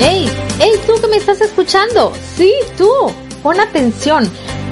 ¡Ey! ¡Ey, tú que me estás escuchando! Sí, tú. Pon atención.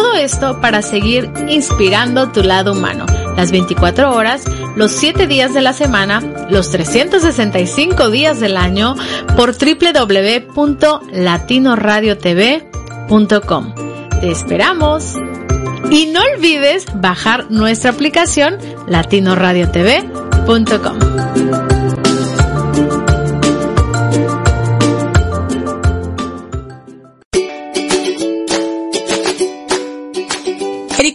Todo esto para seguir inspirando tu lado humano. Las 24 horas, los 7 días de la semana, los 365 días del año por www.latinoradiotv.com. Te esperamos. Y no olvides bajar nuestra aplicación latinoradiotv.com.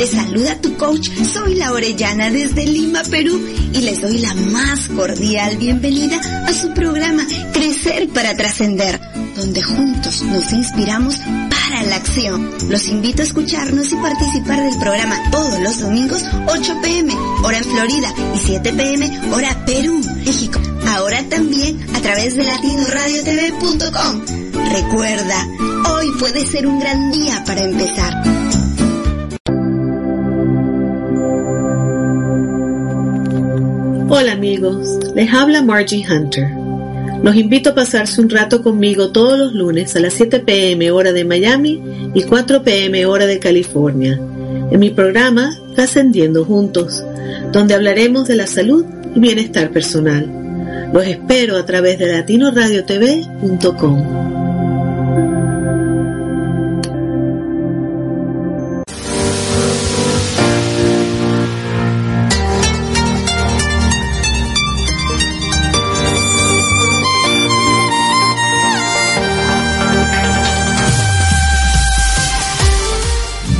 te saluda tu coach, soy la Orellana desde Lima, Perú y les doy la más cordial bienvenida a su programa Crecer para Trascender, donde juntos nos inspiramos para la acción. Los invito a escucharnos y participar del programa todos los domingos 8 pm, hora en Florida y 7 pm, hora Perú, México. Ahora también a través de latinoradiotv.com. Recuerda, hoy puede ser un gran día para empezar. Hola amigos, les habla Margie Hunter. Los invito a pasarse un rato conmigo todos los lunes a las 7 pm hora de Miami y 4 pm hora de California, en mi programa Trascendiendo Juntos, donde hablaremos de la salud y bienestar personal. Los espero a través de latinoradiotv.com.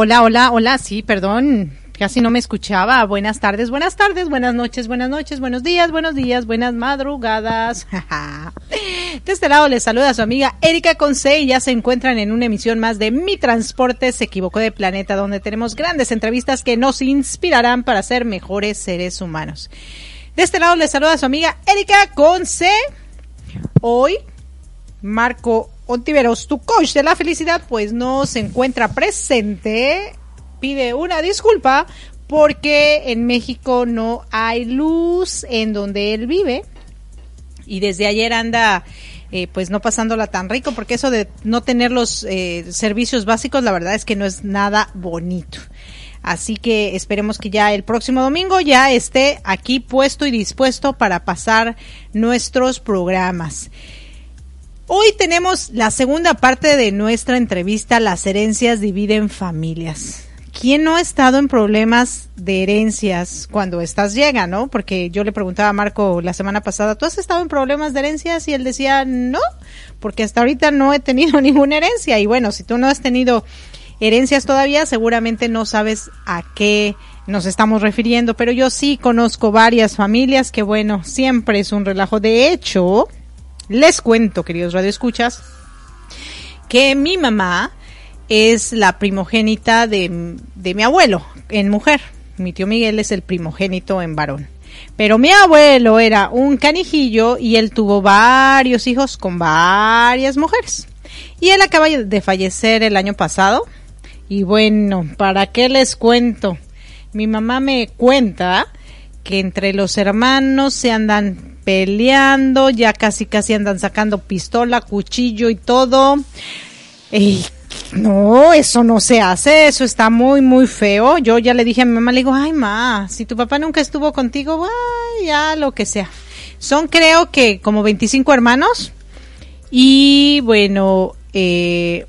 Hola, hola, hola, sí, perdón, casi no me escuchaba. Buenas tardes, buenas tardes, buenas noches, buenas noches, buenos días, buenos días, buenas madrugadas. De este lado les saluda su amiga Erika Conce y ya se encuentran en una emisión más de Mi Transporte se equivocó de planeta, donde tenemos grandes entrevistas que nos inspirarán para ser mejores seres humanos. De este lado les saluda su amiga Erika Conce. Hoy, Marco Ontiveros, tu coach de la felicidad, pues no se encuentra presente pide una disculpa porque en México no hay luz en donde él vive y desde ayer anda eh, pues no pasándola tan rico porque eso de no tener los eh, servicios básicos la verdad es que no es nada bonito. Así que esperemos que ya el próximo domingo ya esté aquí puesto y dispuesto para pasar nuestros programas. Hoy tenemos la segunda parte de nuestra entrevista Las herencias dividen familias. ¿quién no ha estado en problemas de herencias cuando estas llegan, no? Porque yo le preguntaba a Marco la semana pasada, ¿tú has estado en problemas de herencias? Y él decía, no, porque hasta ahorita no he tenido ninguna herencia. Y bueno, si tú no has tenido herencias todavía, seguramente no sabes a qué nos estamos refiriendo, pero yo sí conozco varias familias que bueno, siempre es un relajo. De hecho, les cuento, queridos radioescuchas, que mi mamá es la primogénita de, de mi abuelo en mujer. Mi tío Miguel es el primogénito en varón. Pero mi abuelo era un canijillo y él tuvo varios hijos con varias mujeres. Y él acaba de fallecer el año pasado. Y bueno, ¿para qué les cuento? Mi mamá me cuenta que entre los hermanos se andan peleando, ya casi casi andan sacando pistola, cuchillo y todo. Y no, eso no se hace, eso está muy, muy feo. Yo ya le dije a mi mamá, le digo, ay, ma, si tu papá nunca estuvo contigo, ya lo que sea. Son creo que como 25 hermanos y bueno, eh,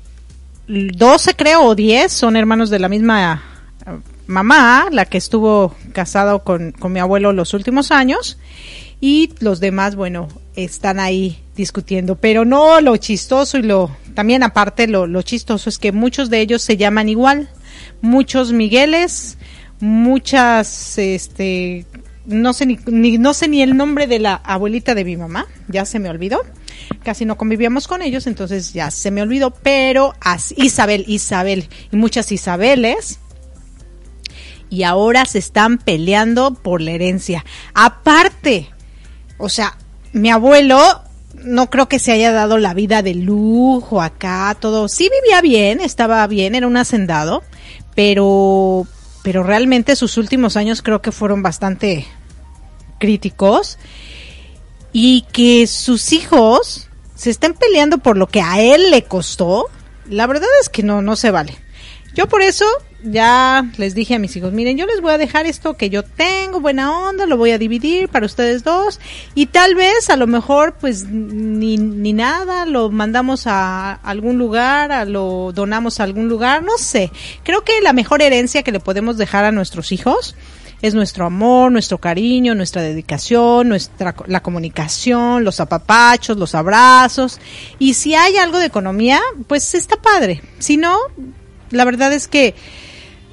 12 creo o 10 son hermanos de la misma mamá, la que estuvo casado con, con mi abuelo los últimos años y los demás, bueno, están ahí discutiendo. Pero no lo chistoso y lo, también aparte lo, lo chistoso es que muchos de ellos se llaman igual. Muchos Migueles, muchas, este, no sé ni, no sé ni el nombre de la abuelita de mi mamá, ya se me olvidó. Casi no convivíamos con ellos, entonces ya se me olvidó, pero Isabel, Isabel y muchas Isabeles y ahora se están peleando por la herencia. Aparte, o sea, mi abuelo no creo que se haya dado la vida de lujo acá, todo. Sí vivía bien, estaba bien, era un hacendado, pero, pero realmente sus últimos años creo que fueron bastante críticos y que sus hijos se estén peleando por lo que a él le costó, la verdad es que no, no se vale. Yo por eso ya les dije a mis hijos, miren, yo les voy a dejar esto que yo tengo, buena onda, lo voy a dividir para ustedes dos y tal vez a lo mejor pues ni, ni nada, lo mandamos a algún lugar, a lo donamos a algún lugar, no sé. Creo que la mejor herencia que le podemos dejar a nuestros hijos es nuestro amor, nuestro cariño, nuestra dedicación, nuestra la comunicación, los apapachos, los abrazos y si hay algo de economía, pues está padre. Si no, la verdad es que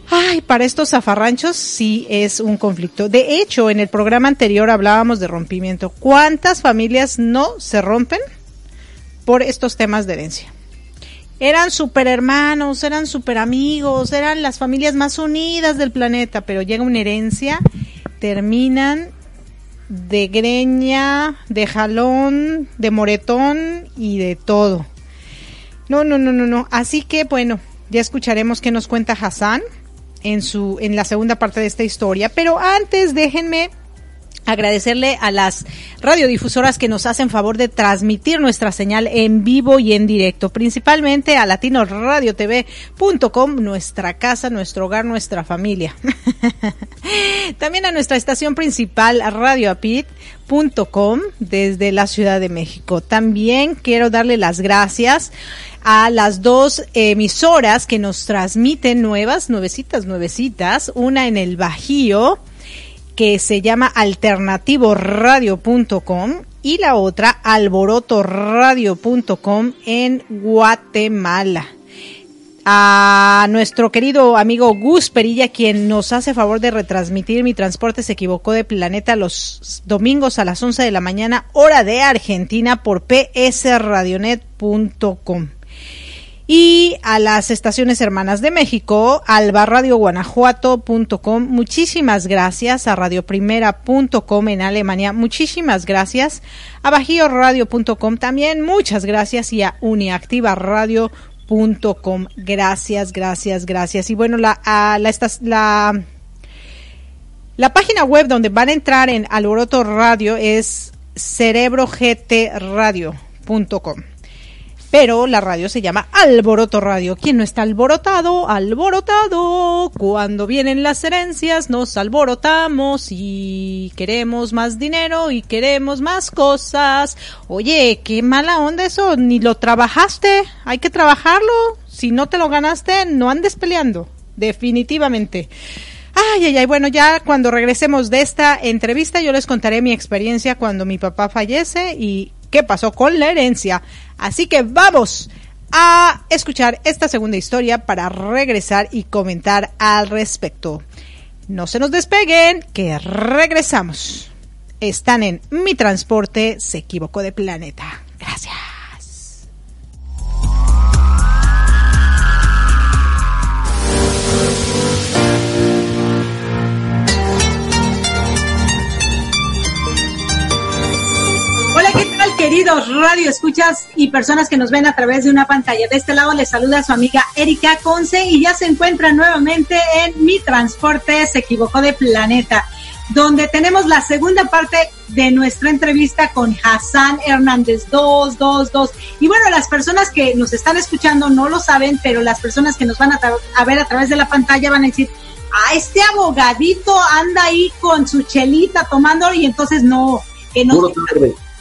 Ay, para estos zafarranchos sí es un conflicto. De hecho, en el programa anterior hablábamos de rompimiento. ¿Cuántas familias no se rompen por estos temas de herencia? Eran super hermanos, eran super amigos, eran las familias más unidas del planeta, pero llega una herencia, terminan de greña, de jalón, de moretón y de todo. No, no, no, no, no. Así que bueno, ya escucharemos qué nos cuenta Hassan en su en la segunda parte de esta historia, pero antes déjenme agradecerle a las radiodifusoras que nos hacen favor de transmitir nuestra señal en vivo y en directo, principalmente a latinoradiotv.com, nuestra casa, nuestro hogar, nuestra familia. También a nuestra estación principal, radioapit.com, desde la Ciudad de México. También quiero darle las gracias a las dos emisoras que nos transmiten nuevas, nuevecitas, nuevecitas, una en el Bajío, que se llama alternativoradio.com y la otra alborotoradio.com en Guatemala. A nuestro querido amigo Gus Perilla, quien nos hace favor de retransmitir Mi Transporte se equivocó de planeta los domingos a las 11 de la mañana, hora de Argentina, por psradionet.com y a las estaciones hermanas de México, albarradioguanajuato.com. Muchísimas gracias a radioprimera.com en Alemania. Muchísimas gracias a bajioradio.com también. Muchas gracias y a uniactivaradio.com. Gracias, gracias, gracias. Y bueno, la, a, la, la, la página web donde van a entrar en Alboroto Radio es cerebrogtradio.com pero la radio se llama Alboroto Radio. ¿Quién no está alborotado? Alborotado. Cuando vienen las herencias nos alborotamos y queremos más dinero y queremos más cosas. Oye, qué mala onda eso, ni lo trabajaste, hay que trabajarlo. Si no te lo ganaste, no andes peleando, definitivamente. Ay, ay, ay, bueno, ya cuando regresemos de esta entrevista yo les contaré mi experiencia cuando mi papá fallece y qué pasó con la herencia. Así que vamos a escuchar esta segunda historia para regresar y comentar al respecto. No se nos despeguen, que regresamos. Están en Mi Transporte se equivocó de planeta. Gracias. Queridos radio escuchas y personas que nos ven a través de una pantalla. De este lado les saluda su amiga Erika Conce y ya se encuentra nuevamente en Mi Transporte se equivocó de planeta, donde tenemos la segunda parte de nuestra entrevista con Hassan Hernández 222. Y bueno, las personas que nos están escuchando no lo saben, pero las personas que nos van a, a ver a través de la pantalla van a decir, ah, este abogadito anda ahí con su chelita tomando y entonces no, que no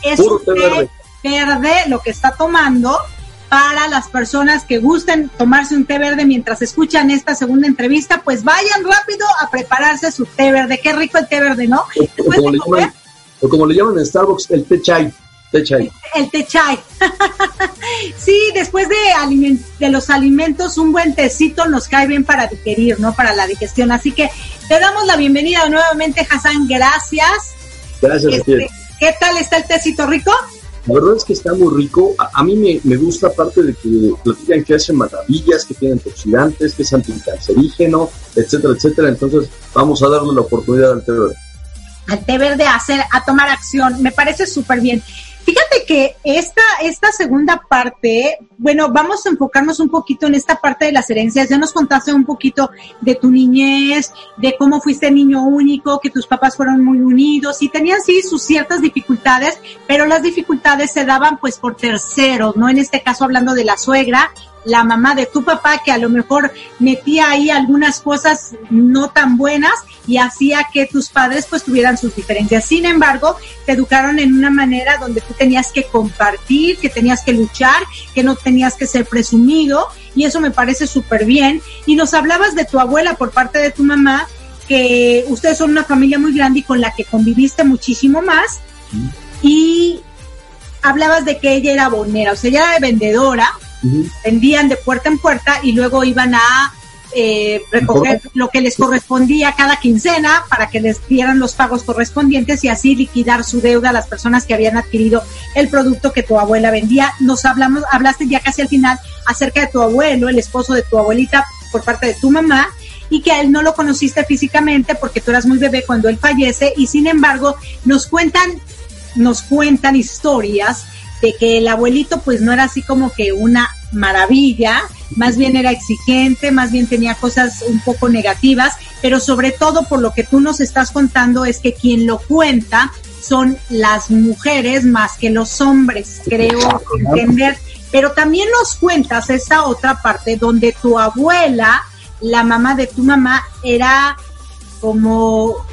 es un té verde. lo que está tomando para las personas que gusten tomarse un té verde mientras escuchan esta segunda entrevista, pues vayan rápido a prepararse su té verde. Qué rico el té verde, ¿no? O como, le llaman, en Starbucks, el té chai. Té chai. El, té chai. sí, después de, de los alimentos, un buen tecito nos cae bien para digerir, ¿no? Para la digestión. Así que te damos la bienvenida nuevamente, Hassan. Gracias. Gracias, este, ¿Qué tal está el tecito rico? La verdad es que está muy rico. A, mí me, me, gusta aparte de que platican que hace maravillas, que tiene antioxidantes, que es anticancerígeno, etcétera, etcétera. Entonces vamos a darle la oportunidad al té verde. Al té verde a hacer, a tomar acción. Me parece súper bien. Fíjate que esta, esta segunda parte, bueno, vamos a enfocarnos un poquito en esta parte de las herencias. Ya nos contaste un poquito de tu niñez, de cómo fuiste niño único, que tus papás fueron muy unidos y tenían sí sus ciertas dificultades, pero las dificultades se daban pues por terceros, ¿no? En este caso hablando de la suegra, la mamá de tu papá que a lo mejor metía ahí algunas cosas no tan buenas y hacía que tus padres pues tuvieran sus diferencias. Sin embargo, te educaron en una manera donde tú tenías que compartir, que tenías que luchar, que no tenías que ser presumido y eso me parece súper bien. Y nos hablabas de tu abuela por parte de tu mamá, que ustedes son una familia muy grande y con la que conviviste muchísimo más. Y hablabas de que ella era bonera, o sea, ella era vendedora, vendían de puerta en puerta y luego iban a eh, recoger lo que les correspondía cada quincena para que les dieran los pagos correspondientes y así liquidar su deuda a las personas que habían adquirido el producto que tu abuela vendía. Nos hablamos, hablaste ya casi al final acerca de tu abuelo, el esposo de tu abuelita por parte de tu mamá y que a él no lo conociste físicamente porque tú eras muy bebé cuando él fallece y sin embargo nos cuentan nos cuentan historias de que el abuelito pues no era así como que una maravilla, más bien era exigente, más bien tenía cosas un poco negativas pero sobre todo por lo que tú nos estás contando es que quien lo cuenta son las mujeres más que los hombres, creo entender. Pero también nos cuentas esta otra parte donde tu abuela, la mamá de tu mamá, era como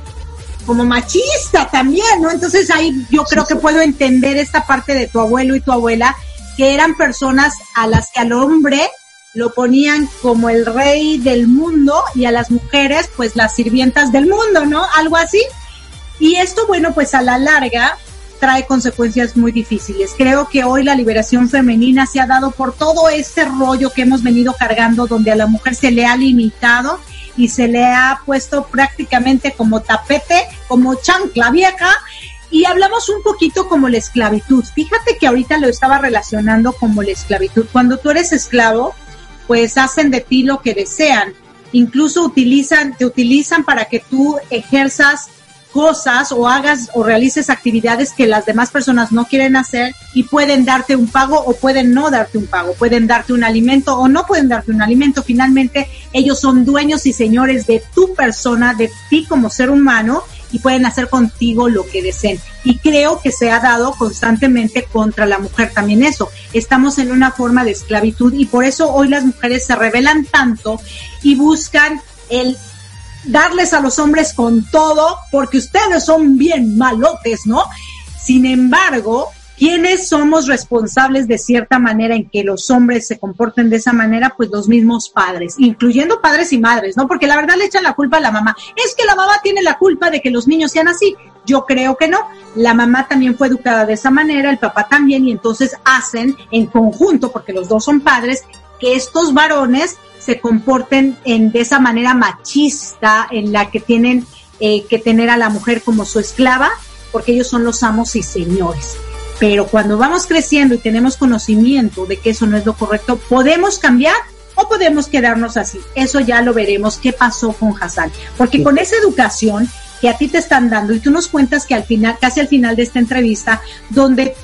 como machista también, ¿no? Entonces ahí yo creo que puedo entender esta parte de tu abuelo y tu abuela, que eran personas a las que al hombre lo ponían como el rey del mundo y a las mujeres pues las sirvientas del mundo, ¿no? Algo así. Y esto, bueno, pues a la larga trae consecuencias muy difíciles. Creo que hoy la liberación femenina se ha dado por todo este rollo que hemos venido cargando donde a la mujer se le ha limitado y se le ha puesto prácticamente como tapete, como chancla vieja. Y hablamos un poquito como la esclavitud. Fíjate que ahorita lo estaba relacionando como la esclavitud. Cuando tú eres esclavo, pues hacen de ti lo que desean. Incluso utilizan, te utilizan para que tú ejerzas cosas o hagas o realices actividades que las demás personas no quieren hacer y pueden darte un pago o pueden no darte un pago, pueden darte un alimento o no pueden darte un alimento. Finalmente, ellos son dueños y señores de tu persona, de ti como ser humano y pueden hacer contigo lo que deseen. Y creo que se ha dado constantemente contra la mujer también eso. Estamos en una forma de esclavitud y por eso hoy las mujeres se rebelan tanto y buscan el darles a los hombres con todo porque ustedes son bien malotes, ¿no? Sin embargo, ¿quiénes somos responsables de cierta manera en que los hombres se comporten de esa manera? Pues los mismos padres, incluyendo padres y madres, ¿no? Porque la verdad le echan la culpa a la mamá. Es que la mamá tiene la culpa de que los niños sean así. Yo creo que no. La mamá también fue educada de esa manera, el papá también, y entonces hacen en conjunto, porque los dos son padres, que estos varones se comporten en, de esa manera machista en la que tienen eh, que tener a la mujer como su esclava, porque ellos son los amos y señores. Pero cuando vamos creciendo y tenemos conocimiento de que eso no es lo correcto, podemos cambiar o podemos quedarnos así. Eso ya lo veremos qué pasó con Hassan. Porque con esa educación que a ti te están dando y tú nos cuentas que al final, casi al final de esta entrevista, donde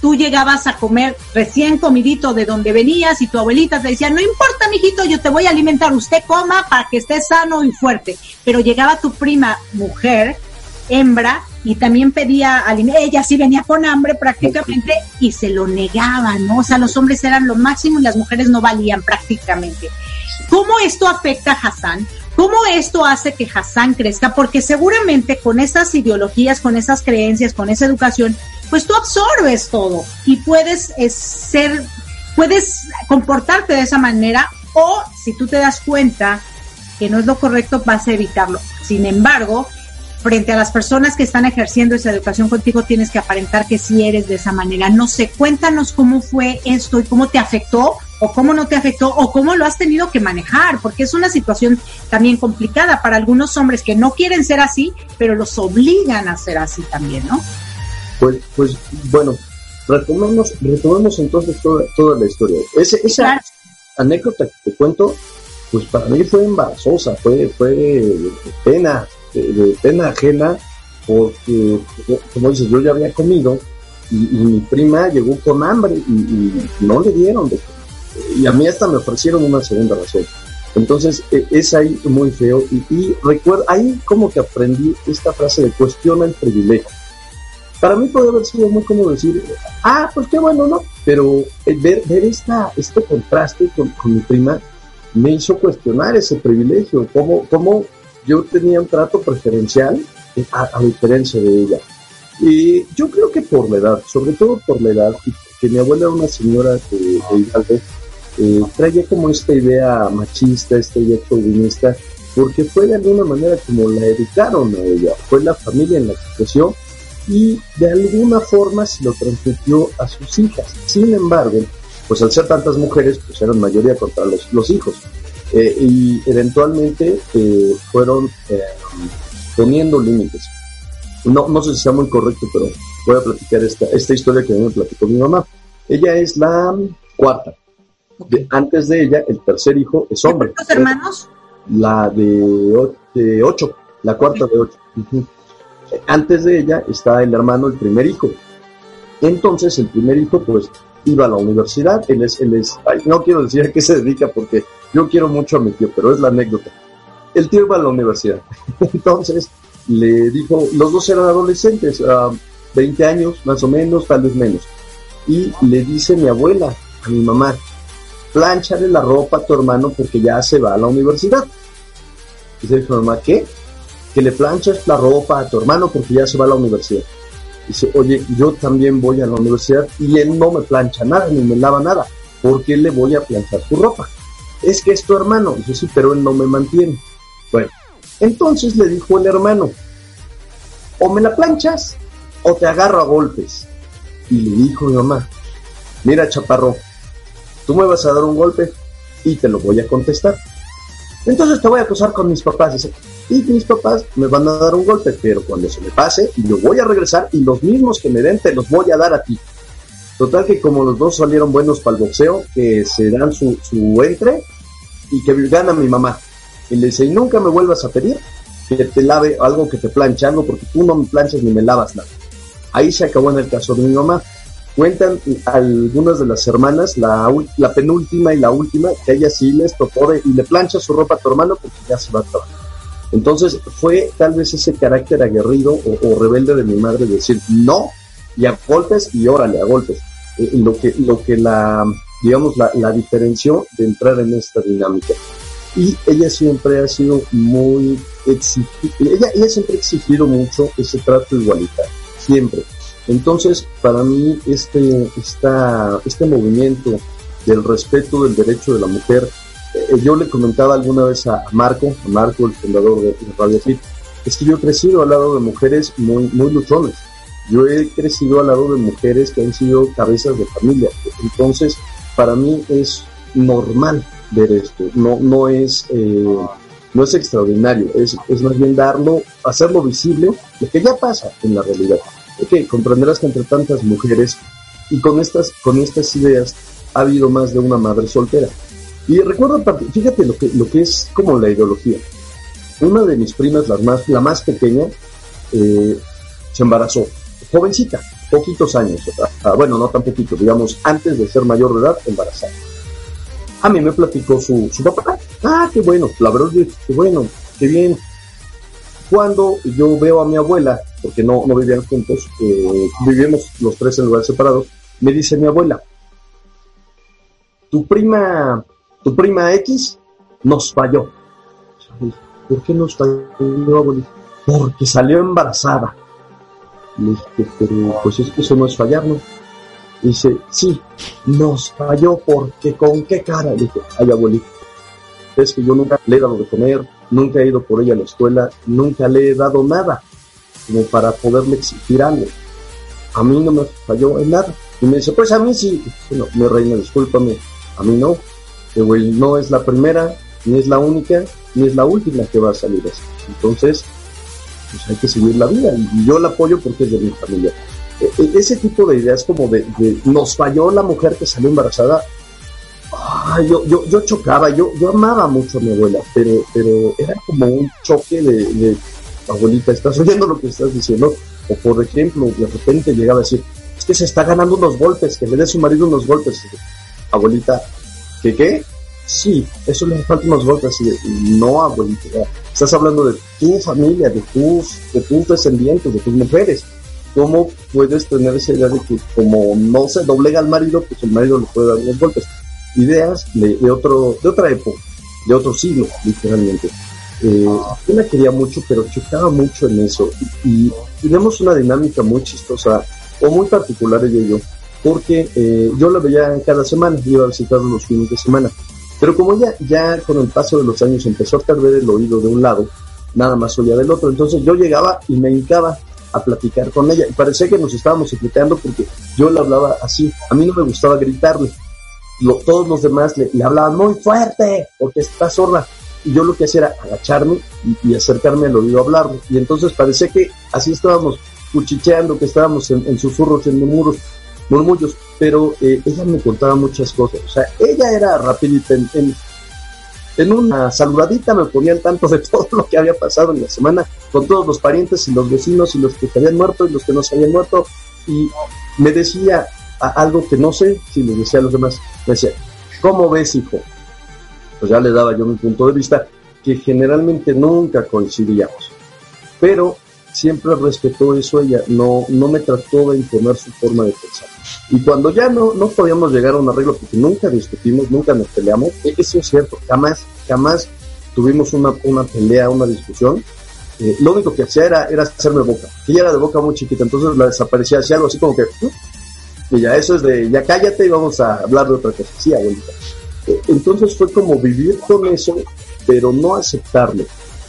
tú llegabas a comer recién comidito de donde venías y tu abuelita te decía, no importa, mijito, yo te voy a alimentar, usted coma para que esté sano y fuerte. Pero llegaba tu prima mujer, hembra, y también pedía alimento, ella sí venía con hambre prácticamente y se lo negaban, ¿no? O sea, los hombres eran lo máximo y las mujeres no valían prácticamente. ¿Cómo esto afecta a Hassan? ¿Cómo esto hace que Hassan crezca? Porque seguramente con esas ideologías, con esas creencias, con esa educación, pues tú absorbes todo y puedes eh, ser, puedes comportarte de esa manera o si tú te das cuenta que no es lo correcto, vas a evitarlo. Sin embargo, frente a las personas que están ejerciendo esa educación contigo, tienes que aparentar que sí eres de esa manera. No sé, cuéntanos cómo fue esto y cómo te afectó o cómo no te afectó o cómo lo has tenido que manejar, porque es una situación también complicada para algunos hombres que no quieren ser así, pero los obligan a ser así también, ¿no? Pues, pues bueno, retomemos, retomemos entonces toda, toda la historia. esa anécdota que te cuento, pues para mí fue embarazosa, fue, fue de pena, de, pena ajena, porque, como dices, yo ya había comido y, mi prima llegó con hambre y, no le dieron de Y a mí hasta me ofrecieron una segunda razón. Entonces, e, es ahí muy feo. Y, y recuerdo, ahí como que aprendí esta frase de cuestiona el privilegio para mí puede haber sido muy cómodo decir, ah, pues qué bueno, ¿no? Pero eh, ver, ver esta, este contraste con, mi prima me hizo cuestionar ese privilegio, cómo, cómo yo tenía un trato preferencial eh, a, diferencia de ella. Y yo creo que por la edad, sobre todo por la edad, que mi abuela era una señora de, de Hidalgo, eh, traía como esta idea machista, esta idea chauvinista, porque fue de alguna manera como la educaron a ella, fue la familia en la que creció y de alguna forma se lo transmitió a sus hijas. Sin embargo, pues al ser tantas mujeres, pues eran mayoría contra los, los hijos. Eh, y eventualmente eh, fueron eh, poniendo límites. No, no sé si sea muy correcto, pero voy a platicar esta, esta historia que me platicó mi mamá. Ella es la cuarta. antes de ella, el tercer hijo es hombre. ¿Cuántos hermanos? La de, ocho, la cuarta de ocho. Antes de ella está el hermano, el primer hijo. Entonces el primer hijo pues iba a la universidad, él es, él es, no quiero decir a qué se dedica porque yo quiero mucho a mi tío, pero es la anécdota. el tío iba a la universidad. Entonces le dijo, los dos eran adolescentes, 20 años más o menos, tal vez menos. Y le dice mi abuela a mi mamá, planchale la ropa a tu hermano porque ya se va a la universidad. Y dice mi mamá, ¿qué? Que le planches la ropa a tu hermano porque ya se va a la universidad. Dice, oye, yo también voy a la universidad y él no me plancha nada, ni me lava nada. ¿Por qué le voy a planchar su ropa? Es que es tu hermano. Dice, sí, pero él no me mantiene. Bueno, entonces le dijo el hermano, o me la planchas o te agarro a golpes. Y le dijo mi mamá, mira chaparro, tú me vas a dar un golpe y te lo voy a contestar. Entonces te voy a acusar con mis papás. Dice, y mis papás me van a dar un golpe, pero cuando se me pase, yo voy a regresar y los mismos que me den te los voy a dar a ti. Total que como los dos salieron buenos para el boxeo, que se dan su, su entre y que gana mi mamá. Y le dice, nunca me vuelvas a pedir que te lave algo, que te planche algo, porque tú no me planchas ni me lavas nada. Ahí se acabó en el caso de mi mamá. Cuentan algunas de las hermanas, la, penúltima y la última, que ella sí les tocó y le plancha su ropa a tu hermano porque ya se va a trabajar. Entonces fue tal vez ese carácter aguerrido o, rebelde de mi madre decir no y a golpes y órale a golpes. Eh, lo que, lo que la, digamos, la, la diferenció de entrar en esta dinámica. Y ella siempre ha sido muy exigida, ella, ella siempre ha exigido mucho ese trato igualitario, siempre. Entonces, para mí, este, este movimiento del respeto del derecho de la mujer eh, yo le comentaba alguna vez a Marco, a Marco, el fundador de, Radio Fit, es que yo he crecido al lado de mujeres muy, muy luchones. Yo he crecido al lado de mujeres que han sido cabezas de familia. Entonces, para mí es normal ver esto. No, no es, eh, no es extraordinario. Es, es más bien darlo, hacerlo visible, lo que ya pasa en la realidad. Ok, comprenderás que entre tantas mujeres y con estas, con estas ideas ha habido más de una madre soltera. Y recuerdo, fíjate lo que, lo que es como la ideología. Una de mis primas, la más, la más pequeña, eh, se embarazó, jovencita, poquitos años, ah, bueno, no tan poquitos, digamos, antes de ser mayor de edad, embarazada. A mí me platicó su, su papá, ah, qué bueno, la verdad que bueno, qué bien. Cuando yo veo a mi abuela, porque no, no vivían juntos, eh, vivimos los tres en lugares separados, me dice mi abuela, tu prima tu prima X nos falló. ¿Por qué nos falló, abuelita? Porque salió embarazada. Le dije, pero pues eso no es fallar, ¿no? Dice, sí, nos falló porque con qué cara. Le dije, ay abuelita, es que yo nunca le he dado de comer, nunca he ido por ella a la escuela, nunca le he dado nada como para poderle exigir algo. A mí no me falló en nada. Y me dice, pues a mí sí. Bueno, mi reina, discúlpame, a mí no güey no es la primera, ni es la única, ni es la última que va a salir así. Entonces, pues hay que seguir la vida y yo la apoyo porque es de mi familia. E, e, ese tipo de ideas como de, nos falló la mujer que salió embarazada, yo, yo, yo chocaba, yo, yo amaba mucho a mi abuela, pero, pero era como un choque de, abuelita, estás oyendo lo que estás diciendo, o por ejemplo, de repente llegaba a decir, es que se está ganando unos golpes, que le dé su marido unos golpes. Abuelita, ¿Qué qué? Sí, eso le falta unos golpes. no, abuelita. Estás hablando de tu familia, de tus, de tus descendientes, de tus mujeres. ¿Cómo puedes tener esa idea de que como no se doblega al marido, pues el marido le puede dar unos golpes? Ideas de, otro, de otra época, de otro siglo, literalmente. Eh, yo la quería mucho, pero chocaba mucho en eso. Y, tenemos una dinámica muy chistosa, o muy particular ella y yo porque eh, yo la veía cada semana, iba a visitarlo los fines de semana. Pero como ella ya con el paso de los años empezó a perder el oído de un lado, nada más oía del otro, entonces yo llegaba y me hincaba a platicar con ella y parecía que nos estábamos explicando porque yo le hablaba así, a mí no me gustaba gritarle, todos los demás le, hablaban muy fuerte porque está sorda y yo lo que hacía era agacharme y, acercarme al oído a hablarle y entonces parecía que así estábamos cuchicheando, que estábamos en, en susurros, en murmullos murmullos, pero eh, ella me contaba muchas cosas. O sea, ella era rapidita en, en, una saludadita, me ponía al tanto de todo lo que había pasado en la semana con todos los parientes y los vecinos y los que habían muerto y los que no se habían muerto. Y me decía algo que no sé si le decía a los demás. Me decía, ¿cómo ves, hijo? Pues ya le daba yo mi punto de vista que generalmente nunca coincidíamos. Pero siempre respetó eso ella, no, no me trató de imponer su forma de pensar. Y cuando ya no, no podíamos llegar a un arreglo, porque nunca discutimos, nunca nos peleamos, e, eso es cierto, jamás, jamás tuvimos una, una pelea, una discusión. Eh, lo único que hacía era, era hacerme boca. Ella era de boca muy chiquita, entonces la desaparecía, hacía algo así como que, y ya eso es de, ya cállate y vamos a hablar de otra cosa. Sí, abuelita. Eh, entonces fue como vivir con eso, pero no aceptarlo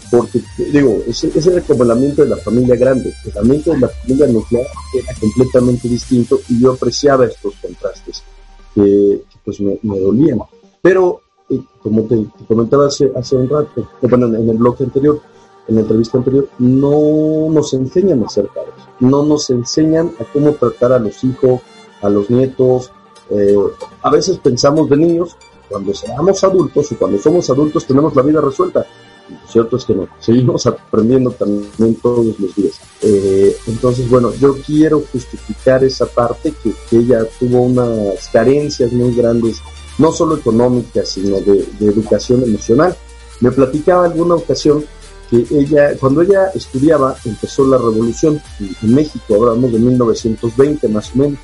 porque digo, ese, ese era como el ambiente de la familia grande, el ambiente de la familia nuclear era completamente distinto y yo apreciaba estos contrastes que, pues me, dolían. Pero, eh, como te, comentaba hace, hace un rato, eh, bueno, en, el bloque anterior, en la entrevista anterior, no nos enseñan a ser padres, no nos enseñan a cómo tratar a los hijos, a los nietos. Eh, a veces pensamos de niños, cuando seamos adultos o cuando somos adultos tenemos la vida resuelta lo cierto es que no, seguimos aprendiendo también todos los días. Eh, entonces, bueno, yo quiero justificar esa parte que, ella tuvo unas carencias muy grandes, no solo económicas, sino de, educación emocional. Me platicaba alguna ocasión que ella, cuando ella estudiaba, empezó la revolución en, México, hablamos de 1920 más o menos,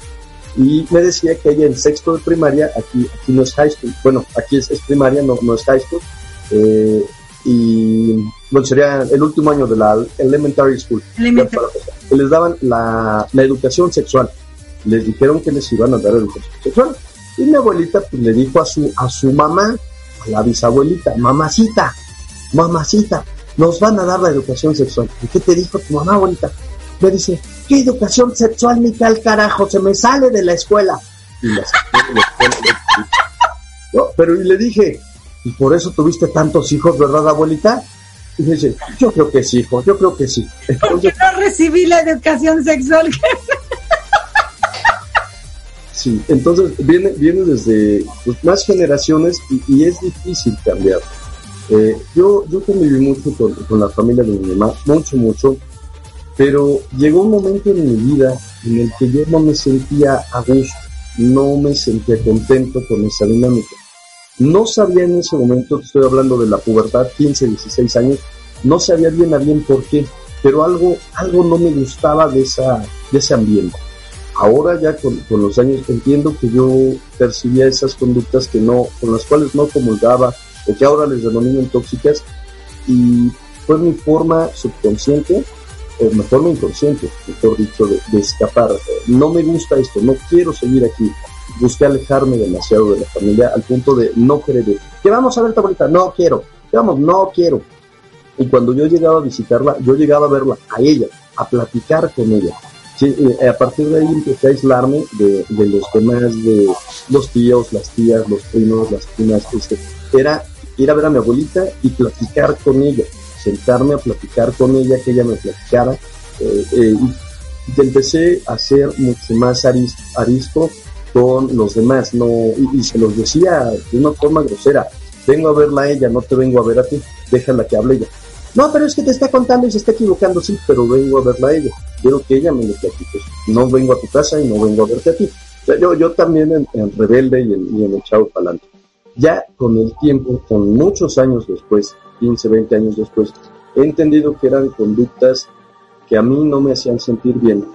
y me decía que ella en sexto de primaria, aquí, aquí no es high school, bueno, aquí es, primaria, no, no es high school, eh, y bueno, sería el último año de la elementary school. les daban la, la, educación sexual. Les dijeron que les iban a dar educación sexual. Y mi abuelita pues, le dijo a su, a su mamá, a la bisabuelita, mamacita, mamacita, nos van a dar la educación sexual. ¿Y qué te dijo tu mamá, abuelita? Me dice, ¿qué educación sexual, ni tal carajo? Se me sale de la escuela. Y la no, pero y le dije, y por eso tuviste tantos hijos, ¿verdad, abuelita? Y dice, yo creo que sí, hijo, yo creo que sí. Porque no recibí la educación sexual. sí, entonces viene, viene desde pues, más generaciones y, es difícil cambiar. Eh, yo, yo conviví mucho con, con, la familia de mi mamá, mucho, mucho, pero llegó un momento en mi vida en el que yo no me sentía a gusto, no me sentía contento con esa dinámica. No sabía en ese momento, estoy hablando de la pubertad, 15, 16 años, no sabía bien a bien por qué, pero algo, algo no me gustaba de, esa, de ese ambiente. Ahora ya con, los años entiendo que yo percibía esas conductas que no, con las cuales no comulgaba o que ahora les denominan tóxicas y fue mi forma subconsciente o mi forma inconsciente, mejor dicho, de, de escapar. No me gusta esto, no quiero seguir aquí busqué alejarme demasiado de la familia al punto de no querer ir. ¿Qué vamos a ver ahorita? No quiero. ¿Qué vamos? No quiero. Y cuando yo llegaba a visitarla, yo llegaba a verla, a ella, a platicar con ella. Eh, a partir de ahí empecé a aislarme de, los demás, de los tíos, las tías, los primos, las primas. Este, era ir a ver a mi abuelita y platicar con ella, sentarme a platicar con ella, que ella me platicara. Eh, eh, y empecé a ser mucho más arisco con los demás, no, y, se los decía de una forma grosera, vengo a verla a ella, no te vengo a ver a ti, déjala que hable ella. No, pero es que te está contando y se está equivocando, sí, pero vengo a verla a ella, quiero que ella me lo platique, no vengo a tu casa y no vengo a verte a ti. yo, yo también en, Rebelde y en, y en Echado Palante. Ya con el tiempo, con muchos años después, 15, 20 años después, he entendido que eran conductas que a mí no me hacían sentir bien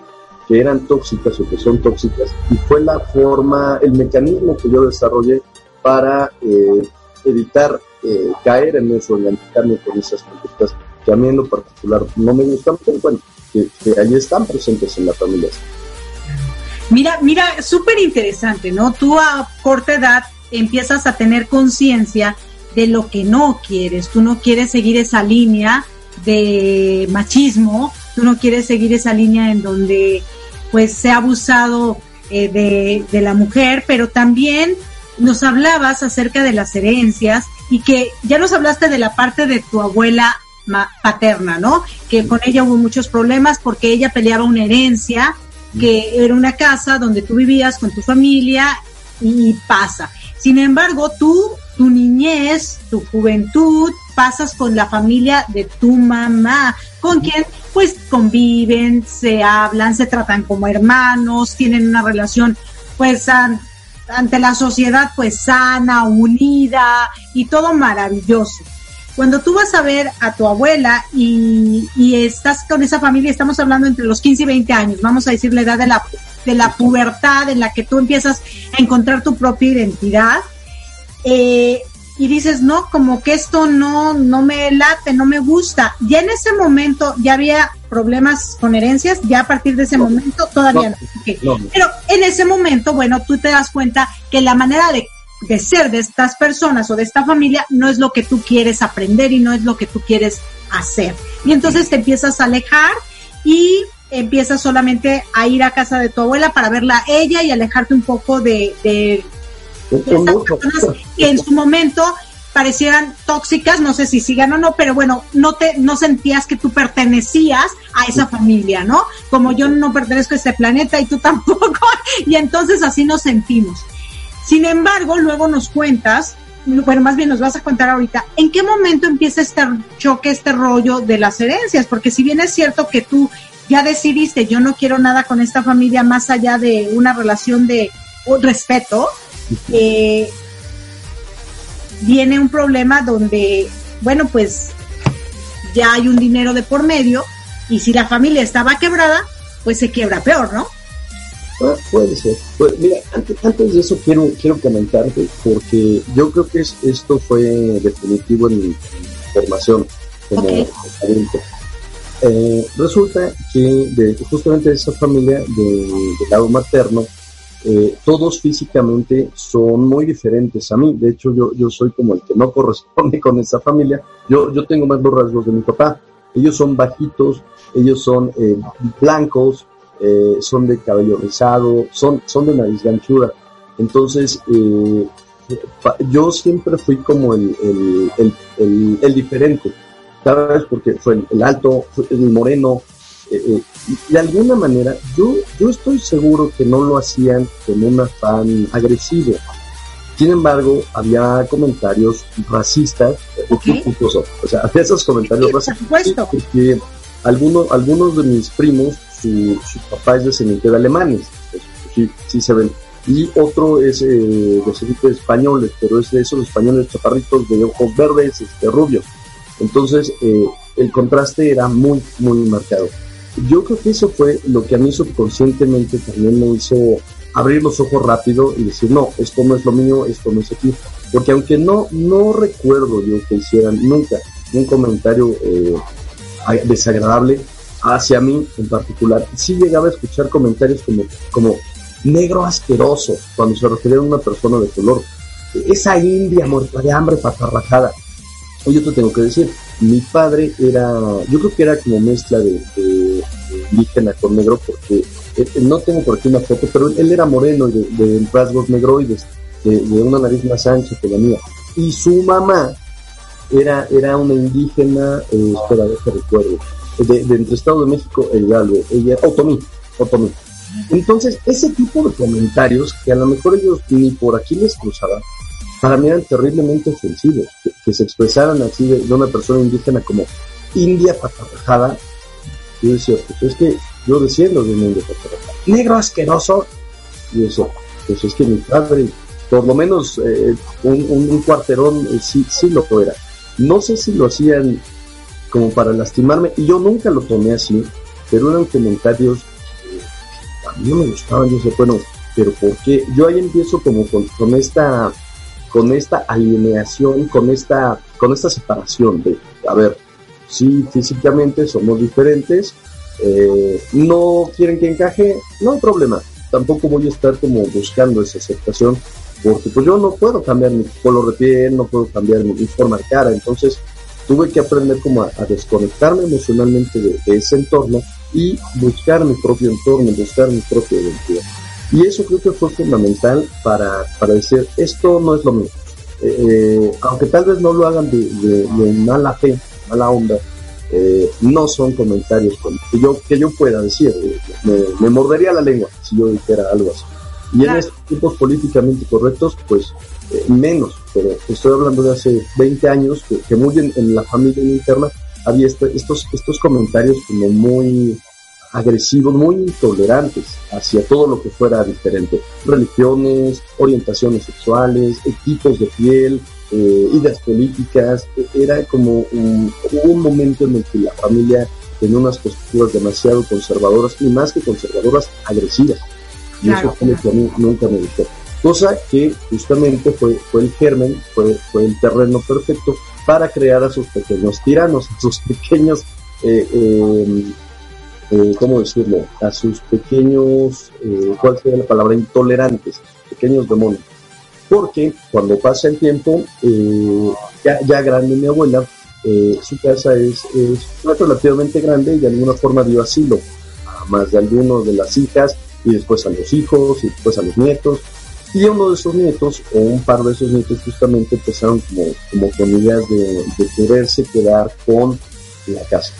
que eran tóxicas o que son tóxicas y fue la forma, el mecanismo que yo desarrollé para eh, evitar eh, caer en eso, engancharme con esas conductas que a mí en lo particular no me gustan, pero bueno, que, ahí están presentes en la familia. Mira, mira, súper interesante, ¿no? Tú a corta edad empiezas a tener conciencia de lo que no quieres, tú no quieres seguir esa línea de machismo, tú no quieres seguir esa línea en donde pues se ha abusado eh, de, de la mujer, pero también nos hablabas acerca de las herencias y que ya nos hablaste de la parte de tu abuela paterna, ¿no? Que con ella hubo muchos problemas porque ella peleaba una herencia, que era una casa donde tú vivías con tu familia y pasa. Sin embargo, tú, tu niñez, tu juventud, pasas con la familia de tu mamá, con quien pues conviven, se hablan, se tratan como hermanos, tienen una relación pues ante la sociedad pues sana, unida y todo maravilloso. cuando tú vas a ver a tu abuela y, y estás con esa familia, estamos hablando entre los 15 y 20 años, vamos a decir la edad de la, de la pubertad en la que tú empiezas a encontrar tu propia identidad, eh, y dices, no, como que esto no, no me late, no me gusta. Ya en ese momento ya había problemas con herencias, ya a partir de ese momento todavía no. Pero en ese momento, bueno, tú te das cuenta que la manera de, de ser de estas personas o de esta familia no es lo que tú quieres aprender y no es lo que tú quieres hacer. Y entonces te empiezas a alejar y empiezas solamente a ir a casa de tu abuela para verla a ella y alejarte un poco de, de estas personas que en su momento parecieran tóxicas, no sé si sigan o no, pero bueno, no te, no sentías que tú pertenecías a esa familia, ¿no? Como yo no pertenezco a este planeta y tú tampoco, y entonces así nos sentimos. Sin embargo, luego nos cuentas, bueno, más bien nos vas a contar ahorita, ¿en qué momento empieza este choque, este rollo de las herencias? Porque si bien es cierto que tú ya decidiste, yo no quiero nada con esta familia más allá de una relación de respeto, eh, viene un problema donde, bueno, pues ya hay un dinero de por medio y si la familia estaba quebrada, pues se quiebra peor, ¿no? Ah, puede ser. Pues, mira, antes, antes, de eso quiero, quiero comentarte, porque yo creo que esto fue definitivo en mi, formación como adulto. Eh, resulta que de, justamente esa familia de, lado materno, eh, todos físicamente son muy diferentes a mí. De hecho, yo, yo soy como el que no corresponde con esa familia. Yo, yo tengo más los rasgos de mi papá. Ellos son bajitos, ellos son eh, blancos, eh, son de cabello rizado, son, son de nariz ganchuda. Entonces, yo siempre fui como el, el, el, el, diferente, ¿sabes? Porque fue el, alto, el moreno, eh, eh, de alguna manera, yo, yo estoy seguro que no lo hacían con un afán agresivo. Sin embargo, había comentarios racistas, o sea, esos comentarios racistas. Porque algunos, algunos de mis primos, su, su papá es descendiente de alemanes, pues, sí, sí se ven. Y otro es eh, descendiente de españoles, pero es de esos españoles chaparritos de ojos verdes, este, rubios. Entonces, eh, el contraste era muy, muy marcado yo creo que eso fue lo que a mí subconscientemente también me hizo abrir los ojos rápido y decir, no, esto no es lo mío, esto no es aquí. Porque aunque no, no recuerdo yo que hicieran nunca un comentario eh, desagradable hacia mí en particular, sí llegaba a escuchar comentarios como, como negro asqueroso cuando se refería a una persona de color. Esa india muerta de hambre patarrajada. Yo te tengo que decir, mi padre era, yo creo que era como mezcla de indígena con negro, porque eh, no tengo por aquí una foto, pero él era moreno y de, rasgos negroides, de, una nariz más ancha que la mía. Y su mamá era, era una indígena, eh, espera, que recuerdo, de, entre Estado de México el Hidalgo, ella, Otomí, Otomí. Entonces, ese tipo de comentarios, que a lo mejor ellos ni por aquí les cruzaban, para mí eran terriblemente ofensivos, que, se expresaran así de, de, una persona indígena como India patarrajada, yo decía, pues es que yo desciendo de un mundo negro asqueroso. Y decía, pues es que mi padre, por lo menos eh, un, cuarterón eh, sí, sí lo era. No sé si lo hacían como para lastimarme, y yo nunca lo tomé así, pero eran comentarios eh, a mí no me gustaban, yo sé, bueno, pero ¿por qué? Yo ahí empiezo como con, con esta con esta alineación, con esta, con esta separación de, a ver, sí físicamente somos diferentes, eh, no quieren que encaje, no hay problema. Tampoco voy a estar como buscando esa aceptación, porque pues yo no puedo cambiar mi color de piel, no puedo cambiar mi, forma de cara, entonces tuve que aprender como a, desconectarme emocionalmente de, ese entorno y buscar mi propio entorno, buscar mi propia identidad. Y eso creo que fue fundamental para, para decir, esto no es lo mío. Eh, eh, aunque tal vez no lo hagan de, de, de mala fe, mala onda, eh, no son comentarios que yo, que yo pueda decir. Eh, me, mordería la lengua si yo dijera algo así. Y en estos tiempos políticamente correctos, pues eh, menos, pero estoy hablando de hace 20 años que, muy en, la familia interna había este, estos, estos comentarios como muy agresivos, muy intolerantes hacia todo lo que fuera diferente. Religiones, orientaciones sexuales, tipos de piel, eh, ideas políticas, e-, era como un, un momento en el que la familia tenía unas posturas demasiado conservadoras y más que conservadoras, agresivas. Y eso fue lo que a mí nunca me gustó. Cosa que justamente fue, fue el germen, fue, fue el terreno perfecto para crear a sus pequeños tiranos, a sus pequeños, eh, eh, eh, ¿cómo decirlo? A sus pequeños, eh, ¿cuál sería la palabra? Intolerantes, pequeños demonios. Porque cuando pasa el tiempo, eh, ya, ya grande mi abuela, eh, su casa es, es relativamente grande y de alguna forma dio asilo a más de alguno de las hijas y después a los hijos y después a los nietos. Y uno de esos nietos, o un par de esos nietos justamente empezaron como, como con ideas de, de quererse quedar con la casa.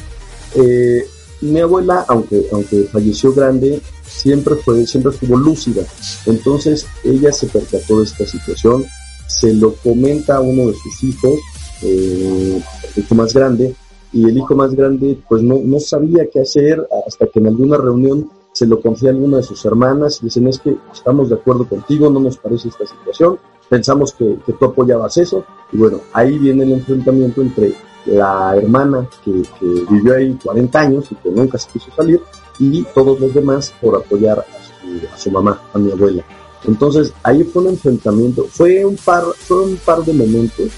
Mi abuela, aunque, aunque falleció grande, siempre fue, siempre estuvo lúcida. Entonces ella se percató de esta situación, se lo comenta a uno de sus hijos, eh, el hijo más grande, y el hijo más grande pues no, no sabía qué hacer hasta que en alguna reunión se lo confía a alguna de sus hermanas y dicen es que estamos de acuerdo contigo, no nos parece esta situación, pensamos que, que tú apoyabas eso, y bueno, ahí viene el enfrentamiento entre la hermana que, que, vivió ahí 40 años y que nunca se quiso salir, y todos los demás por apoyar a su, a su mamá, a mi abuela. Entonces ahí fue un enfrentamiento, fue un par, fue un par de momentos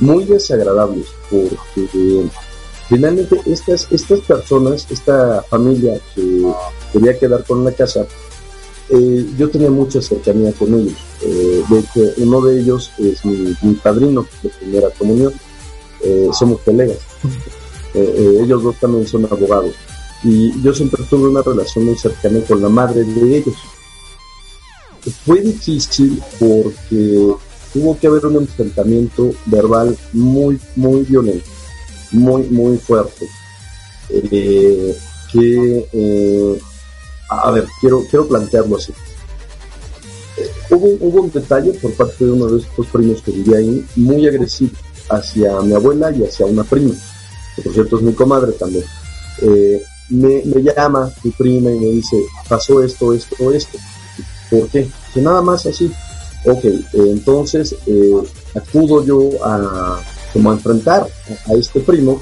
muy desagradables porque finalmente estas, estas personas, esta familia que quería quedar con la casa, eh, yo tenía mucha cercanía con ellos. Eh, de hecho, uno de ellos es mi, mi padrino de primera comunión. Eh, somos colegas. ellos dos también son abogados. Y yo siempre tuve una relación muy cercana con la madre de ellos. Fue difícil porque tuvo que haber un enfrentamiento verbal muy, muy violento, muy, muy fuerte. Eh, que, eh, a ver, quiero, quiero plantearlo así. Eh, hubo, hubo un detalle por parte de uno de estos primos que vivía ahí, muy agresivo hacia mi abuela y hacia una prima, que por cierto es mi comadre también. Eh, me, llama mi prima y me dice, pasó esto, esto, esto. ¿Por qué? Que nada más así. Ok, entonces eh, acudo yo a como a enfrentar a, este primo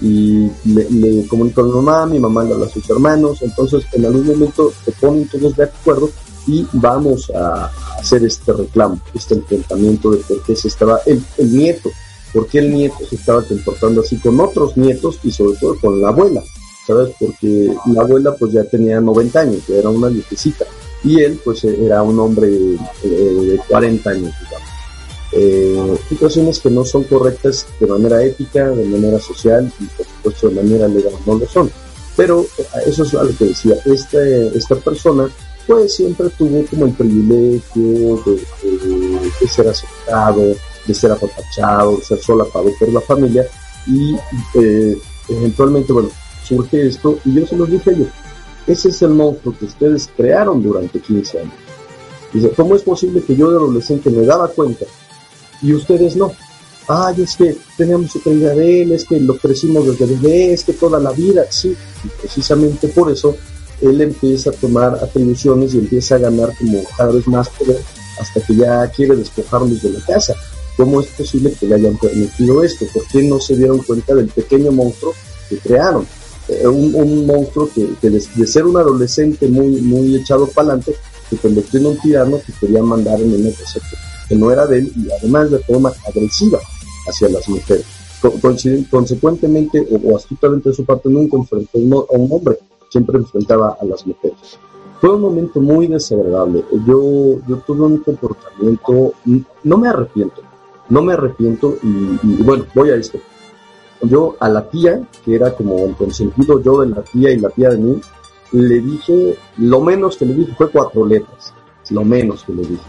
y le, le, comunico a mi mamá, mi mamá le habla a sus hermanos, entonces en algún momento se ponen todos de acuerdo y vamos a hacer este reclamo, este enfrentamiento de por qué se estaba, el nieto, por qué el nieto se estaba comportando así con otros nietos y sobre todo con la abuela, ¿sabes? Porque la abuela pues ya tenía 90 años, ya era una viejecita y él pues era un hombre eh, de 40 años, digamos. Eh, situaciones que no son correctas de manera ética, de manera social y por supuesto de manera legal no lo son. Pero eh, eso es algo que decía, esta, esta persona pues siempre tuvo como el privilegio de, de ser aceptado, de ser apapachado, de ser solapado por la familia y eh, eventualmente, bueno, surge esto y yo se los dije a ellos, ese es el monstruo que ustedes crearon durante 15 años. Dice, ¿cómo es posible que yo de adolescente me daba cuenta y ustedes no? Ay, es que teníamos otra idea de él, es que lo crecimos desde bebé, es que toda la vida, sí, y precisamente por eso él empieza a tomar atribuciones y empieza a ganar como cada vez más poder hasta que ya quiere despojarnos de la casa. ¿Cómo es posible que le hayan permitido esto? ¿Por qué no se dieron cuenta del pequeño monstruo que crearon? Eh, un, un, monstruo que, que de, de, ser un adolescente muy, muy echado para adelante, se convirtió en un tirano que quería mandar en el sector que no era de él y además de forma agresiva hacia las mujeres. Consecuentemente o astutamente de su parte nunca enfrentó a un hombre, siempre enfrentaba a las mujeres. Fue un momento muy desagradable. Yo, yo tuve un comportamiento, no me arrepiento, no me arrepiento y, bueno, voy a esto. Yo a la tía, que era como el consentido yo de la tía y la tía de mí, le dije, lo menos que le dije fue cuatro letras, lo menos que le dije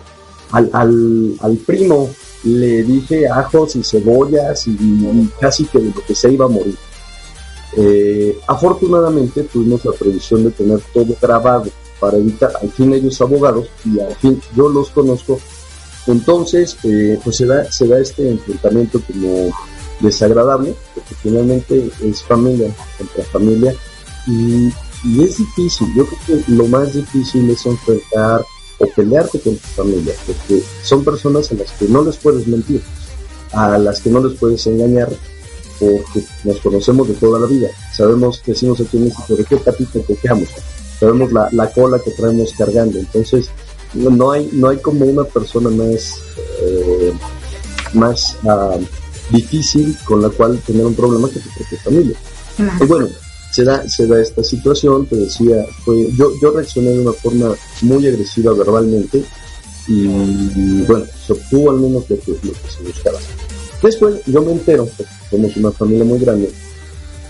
al, al, al primo le dije ajos y cebollas y, casi que lo que se iba a morir. Eh, afortunadamente tuvimos la previsión de tener todo grabado para evitar, al fin ellos abogados y al fin yo los conozco. Entonces, eh, pues se da, se da este enfrentamiento como desagradable, porque finalmente es familia contra familia y, es difícil. Yo creo que lo más difícil es enfrentar o pelearte con tu familia, porque son personas a las que no les puedes mentir. a las que no les puedes engañar porque nos conocemos de toda la vida. Sabemos, decimos aquí en México, de qué tapita te quejamos. Sabemos la, la, cola que traemos cargando. Entonces, no hay, no hay como una persona más, eh, más uh, difícil con la cual tener un problema que tu propia familia. Y bueno, se da, se da esta situación, te decía, fue, yo, yo reaccioné de una forma muy agresiva verbalmente y, bueno, se obtuvo al menos lo que, lo que se buscaba. Después yo me entero, porque somos una familia muy grande,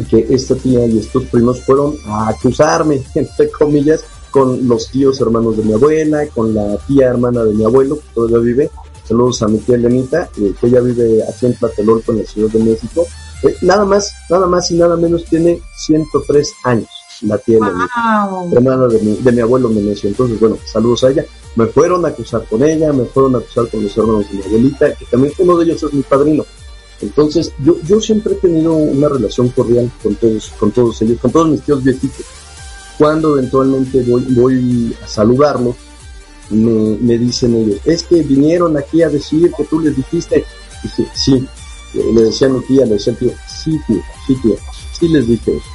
que esta tía y estos primos fueron a acusarme, entre comillas, con los tíos hermanos de mi abuela, con la tía hermana de mi abuelo, que todavía vive. Saludos a mi tía Elenita, eh, que ella vive aquí en Tlatelolco, en la Ciudad de México. Eh, nada más, nada más y nada menos tiene 103 años, la tía Elenita, hermana de mi, de mi abuelo Menecio. Entonces, bueno, saludos a ella. Me fueron a acusar con ella, me fueron a acusar con los hermanos de mi abuelita, que también uno de ellos es mi padrino. Entonces, yo, yo siempre he tenido una relación cordial con todos, con todos ellos, con todos mis tíos viejitos. Cuando eventualmente voy, a saludarlos, me, me dicen ellos, es que vinieron aquí a decir que tú les dijiste. Dije, sí, le decía a mi tía, le decía al tío, sí, tío, sí, tío, sí les dije eso.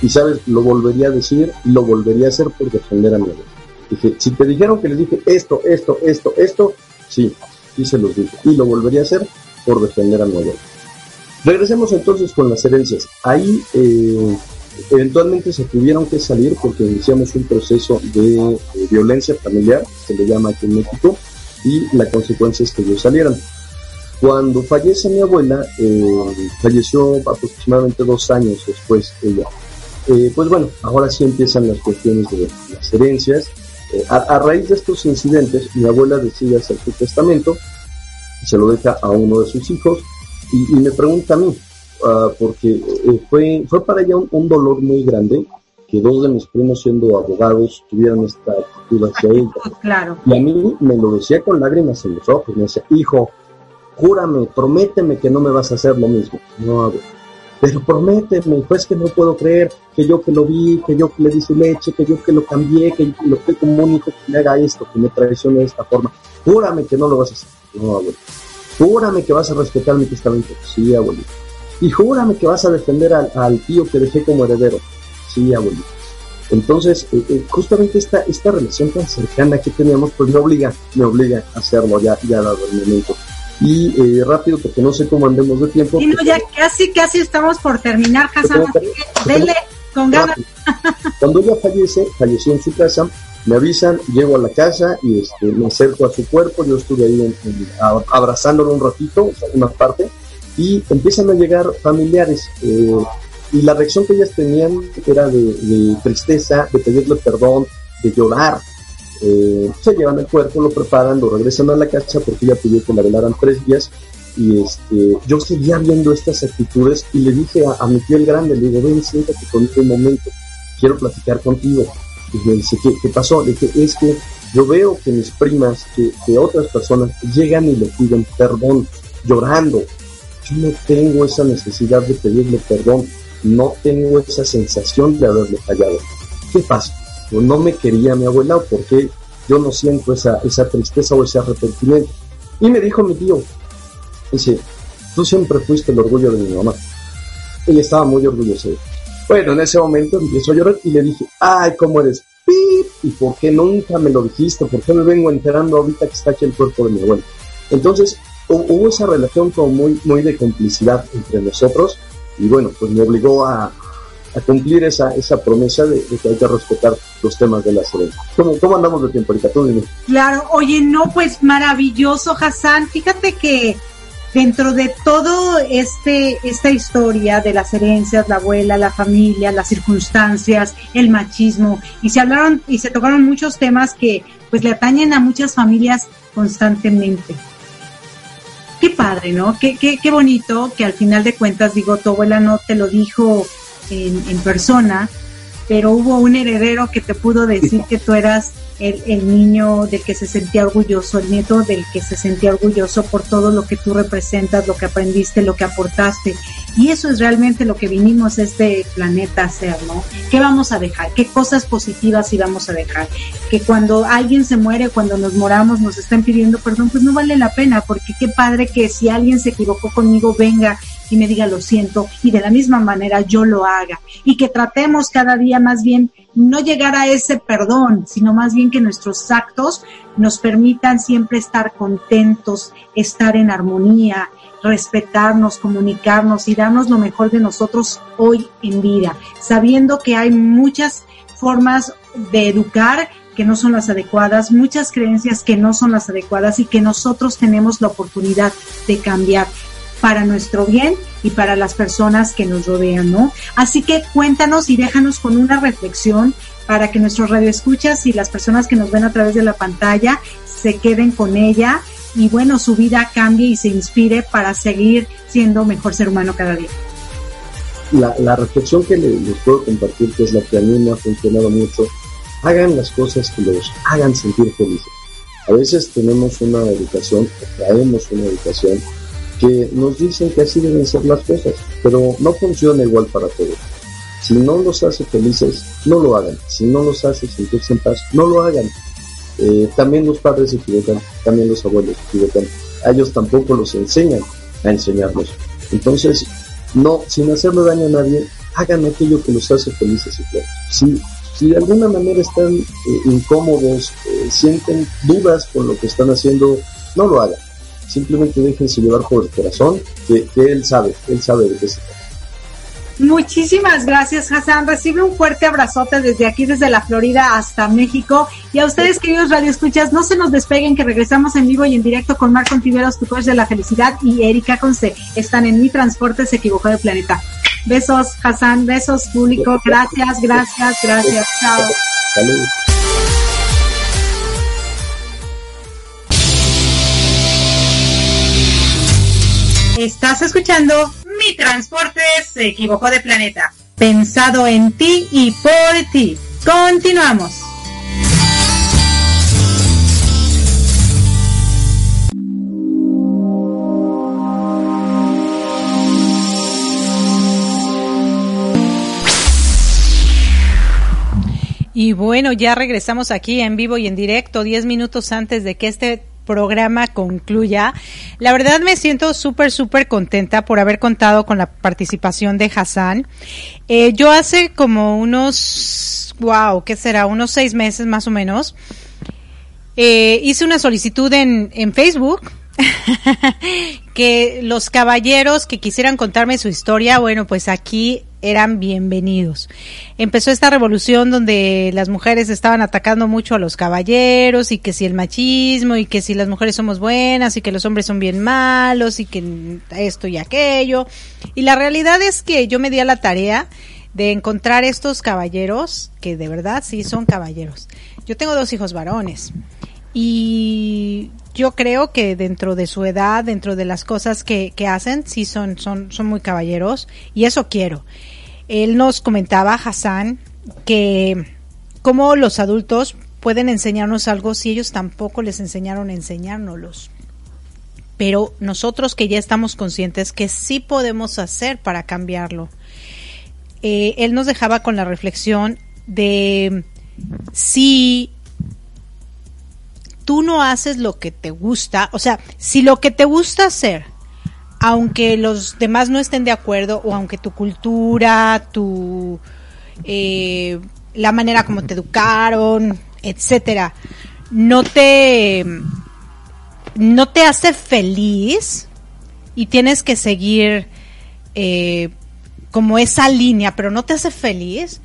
Y sabes, lo volvería a decir lo volvería a hacer por defender a mi abuelo. Dije, si te dijeron que les dije esto, esto, esto, esto, sí, sí se los dije. Y lo volvería a hacer por defender a mi abuelo. Regresemos entonces con las herencias. Ahí eh, eventualmente se tuvieron que salir porque iniciamos un proceso de, de, violencia familiar, se le llama aquí en México, y la consecuencia es que ellos salieran. Cuando fallece mi abuela, eh, falleció aproximadamente dos años después ella. Eh, pues bueno, ahora sí empiezan las cuestiones de las herencias. Eh, a, raíz de estos incidentes, mi abuela decide hacer su testamento, se lo deja a uno de sus hijos y me pregunta a mí, uh, porque eh, fue, fue para ella un, un, dolor muy grande que dos de mis primos siendo abogados tuvieran esta actitud hacia ella. Claro. Y a mí me lo decía con lágrimas en los ojos, me decía, hijo, júrame, prométeme que no me vas a hacer lo mismo. No hago. Pero prométeme, pues que no puedo creer que yo que lo vi, que yo que le di su leche, que yo que lo cambié, que lo que comunico que me haga esto, que me traicione de esta forma. Júrame que no lo vas a hacer. No, abuelo. Júrame que vas a respetar mi testamento. Sí, abuelito. Y júrame que vas a defender al, al tío que dejé como heredero. Sí, abuelito. Entonces, eh, eh, justamente esta, esta relación tan cercana que teníamos, pues me obliga, me obliga a hacerlo ya, ya dado el momento. Y eh, rápido, porque no sé cómo andemos de tiempo. Y no, ya casi, casi estamos por terminar, Hassan. Dele, con ganas. Cuando ella fallece, falleció en su casa, me avisan, llego a la casa y este, me acerco a su cuerpo, yo estuve ahí en, en, abrazándolo un ratito, una parte, y empiezan a llegar familiares. Eh, y la reacción que ellas tenían era de, tristeza, de pedirle perdón, de llorar. Eh, se llevan el cuerpo, lo preparan, lo regresan a la casa porque ella pidió que la velaran tres días. Y este, yo seguía viendo estas actitudes y le dije a, a mi tío el grande, le digo, ven, siéntate conmigo un momento, quiero platicar contigo. Y me dice, ¿qué, qué pasó? Le dije, es que yo veo que mis primas, que, que otras personas llegan y le piden perdón, llorando. Yo no tengo esa necesidad de pedirle perdón no tengo esa sensación de haberle fallado. ¿Qué pasa? Pues no me quería mi abuela o porque yo no siento esa, esa tristeza o ese arrepentimiento. Y me dijo mi tío, dice, tú siempre fuiste el orgullo de mi mamá. Ella estaba muy orgullosa. Bueno, en ese momento empiezo a llorar y le dije, ay, ¿cómo eres? ¡Pip! ¿Y por qué nunca me lo dijiste? ¿Por qué me vengo enterando ahorita que está aquí el cuerpo de mi abuela? Entonces, hubo esa relación como muy, muy de complicidad entre nosotros y bueno, pues me obligó a, cumplir esa, esa promesa de, de, que hay que respetar los temas de la herencias. ¿Cómo, ¿Cómo andamos de tiempo ahorita? Tú dime. Claro, oye, no, pues maravilloso, Hassan. Fíjate que dentro de todo este esta historia de las herencias, la abuela, la familia, las circunstancias, el machismo y se hablaron y se tocaron muchos temas que pues le atañen a muchas familias constantemente qué padre, ¿no? Qué, qué, qué bonito que al final de cuentas, digo, tu abuela no te lo dijo en, en persona, pero hubo un heredero que te pudo decir que tú eras el, el, niño del que se sentía orgulloso, el nieto del que se sentía orgulloso por todo lo que tú representas, lo que aprendiste, lo que aportaste. Y eso es realmente lo que vinimos a este planeta a hacer, ¿no? ¿Qué vamos a dejar? ¿Qué cosas positivas sí vamos a dejar? Que cuando alguien se muere, cuando nos moramos, nos están pidiendo perdón, pues no vale la pena, porque qué padre que si alguien se equivocó conmigo, venga y me diga lo siento y de la misma manera yo lo haga. Y que tratemos cada día más bien no llegar a ese perdón, sino más bien que nuestros actos nos permitan siempre estar contentos, estar en armonía, respetarnos, comunicarnos y darnos lo mejor de nosotros hoy en vida, sabiendo que hay muchas formas de educar que no son las adecuadas, muchas creencias que no son las adecuadas y que nosotros tenemos la oportunidad de cambiar para nuestro bien y para las personas que nos rodean, ¿no? Así que cuéntanos y déjanos con una reflexión para que nuestros radioescuchas y las personas que nos ven a través de la pantalla se queden con ella y bueno, su vida cambie y se inspire para seguir siendo mejor ser humano cada día. La, reflexión que les, puedo compartir, que es la que a mí me ha funcionado mucho, hagan las cosas que los hagan sentir felices. A veces tenemos una educación, traemos una educación que nos dicen que así deben ser las cosas, pero no funciona igual para todos. Si no los hace felices, no lo hagan. Si no los hace sentirse en paz, no lo hagan. Eh, también los padres se equivocan, también los abuelos se equivocan. A ellos tampoco los enseñan a enseñarlos. Entonces, no, sin hacerle daño a nadie, hagan aquello que los hace felices y claros. Si, de alguna manera están eh, incómodos, eh, sienten dudas con lo que están haciendo, no lo hagan simplemente déjense llevar por el corazón, que, él sabe, él sabe de qué se trata. Muchísimas gracias, Hassan. Recibe un fuerte abrazote desde aquí, desde la Florida hasta México. Y a ustedes, queridos radioescuchas, no se nos despeguen, que regresamos en vivo y en directo con Marco Tiveros, tu coach de la felicidad, y Erika Conce. Están en Mi Transporte, se equivocó de planeta. Besos, Hassan. Besos, público. Gracias, gracias, gracias. Chao. Salud. Estás escuchando Mi Transporte se equivocó de planeta. Pensado en ti y por ti. Continuamos. Y bueno, ya regresamos aquí en vivo y en directo, 10 minutos antes de que este programa concluya. La verdad me siento súper, súper contenta por haber contado con la participación de Hassan. Eh, yo hace como unos, wow, ¿qué será? Unos seis meses más o menos. Eh, hice una solicitud en, en Facebook que los caballeros que quisieran contarme su historia, bueno, pues aquí eran bienvenidos. Empezó esta revolución donde las mujeres estaban atacando mucho a los caballeros y que si el machismo y que si las mujeres somos buenas y que los hombres son bien malos y que esto y aquello. Y la realidad es que yo me di a la tarea de encontrar estos caballeros que de verdad sí son caballeros. Yo tengo dos hijos varones y yo creo que dentro de su edad, dentro de las cosas que, que hacen, sí son, son, son muy caballeros y eso quiero. Él nos comentaba, Hassan, que cómo los adultos pueden enseñarnos algo si ellos tampoco les enseñaron a enseñárnoslos. Pero nosotros que ya estamos conscientes que sí podemos hacer para cambiarlo. Eh, él nos dejaba con la reflexión de si tú no haces lo que te gusta, o sea, si lo que te gusta hacer aunque los demás no estén de acuerdo o aunque tu cultura, tu eh, la manera como te educaron, etcétera, no te no te hace feliz y tienes que seguir eh, como esa línea, pero no te hace feliz,